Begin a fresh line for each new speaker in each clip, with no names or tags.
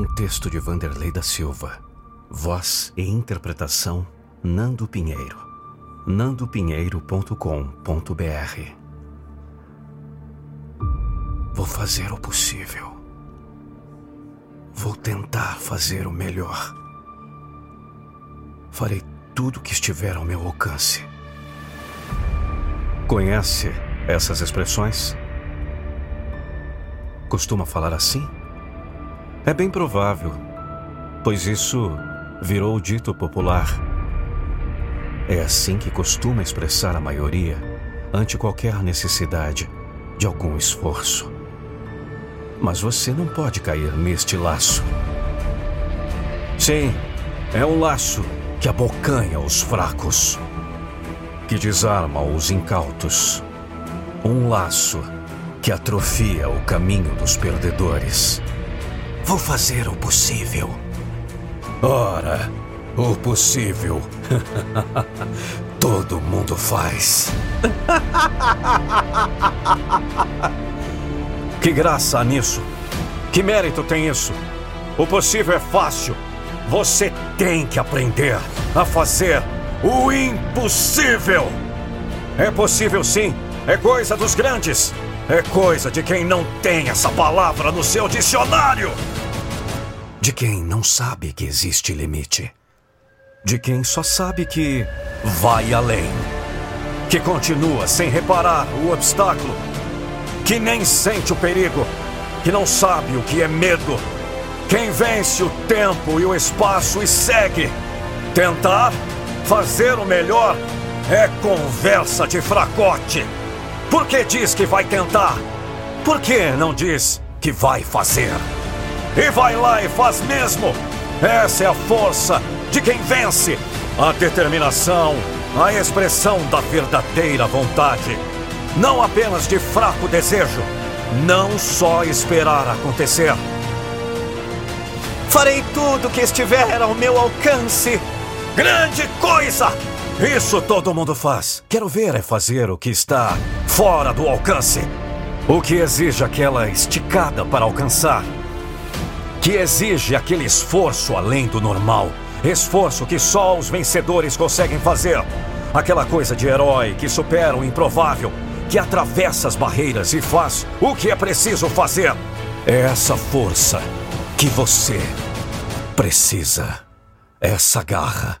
Um texto de Vanderlei da Silva. Voz e interpretação Nando Pinheiro. nandopinheiro.com.br Vou fazer o possível. Vou tentar fazer o melhor. Farei tudo o que estiver ao meu alcance. Conhece essas expressões? Costuma falar assim? É bem provável, pois isso virou dito popular. É assim que costuma expressar a maioria ante qualquer necessidade de algum esforço. Mas você não pode cair neste laço. Sim, é um laço que abocanha os fracos, que desarma os incautos um laço que atrofia o caminho dos perdedores. Vou fazer o possível. Ora, o possível. Todo mundo faz. que graça há nisso? Que mérito tem isso? O possível é fácil. Você tem que aprender a fazer o impossível. É possível sim é coisa dos grandes. É coisa de quem não tem essa palavra no seu dicionário. De quem não sabe que existe limite. De quem só sabe que vai além. Que continua sem reparar o obstáculo. Que nem sente o perigo. Que não sabe o que é medo. Quem vence o tempo e o espaço e segue. Tentar fazer o melhor é conversa de fracote. Por que diz que vai tentar? Por que não diz que vai fazer? E vai lá e faz mesmo! Essa é a força de quem vence, a determinação, a expressão da verdadeira vontade. Não apenas de fraco desejo, não só esperar acontecer. Farei tudo que estiver ao meu alcance. Grande coisa! Isso todo mundo faz. Quero ver é fazer o que está fora do alcance. O que exige aquela esticada para alcançar. Que exige aquele esforço além do normal. Esforço que só os vencedores conseguem fazer. Aquela coisa de herói que supera o improvável, que atravessa as barreiras e faz o que é preciso fazer. É essa força que você precisa. Essa garra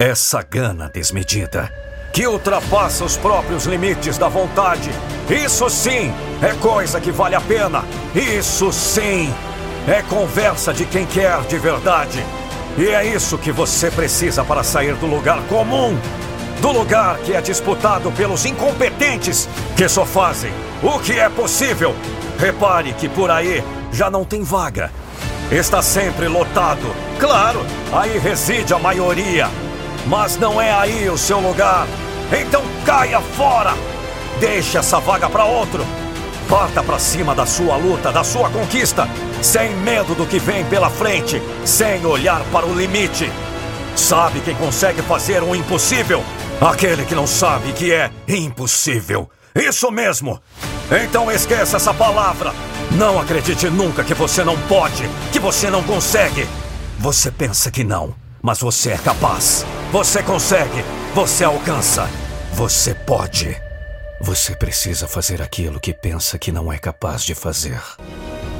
essa gana desmedida, que ultrapassa os próprios limites da vontade. Isso sim é coisa que vale a pena. Isso sim é conversa de quem quer de verdade. E é isso que você precisa para sair do lugar comum. Do lugar que é disputado pelos incompetentes que só fazem o que é possível. Repare que por aí já não tem vaga. Está sempre lotado. Claro, aí reside a maioria mas não é aí o seu lugar. Então caia fora! Deixe essa vaga para outro. Parta para cima da sua luta, da sua conquista, sem medo do que vem pela frente, sem olhar para o limite. Sabe quem consegue fazer o impossível? Aquele que não sabe que é impossível. Isso mesmo! Então esqueça essa palavra. Não acredite nunca que você não pode, que você não consegue. Você pensa que não, mas você é capaz. Você consegue. Você alcança. Você pode. Você precisa fazer aquilo que pensa que não é capaz de fazer.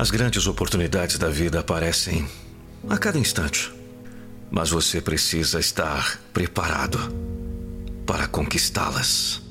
As grandes oportunidades da vida aparecem a cada instante. Mas você precisa estar preparado para conquistá-las.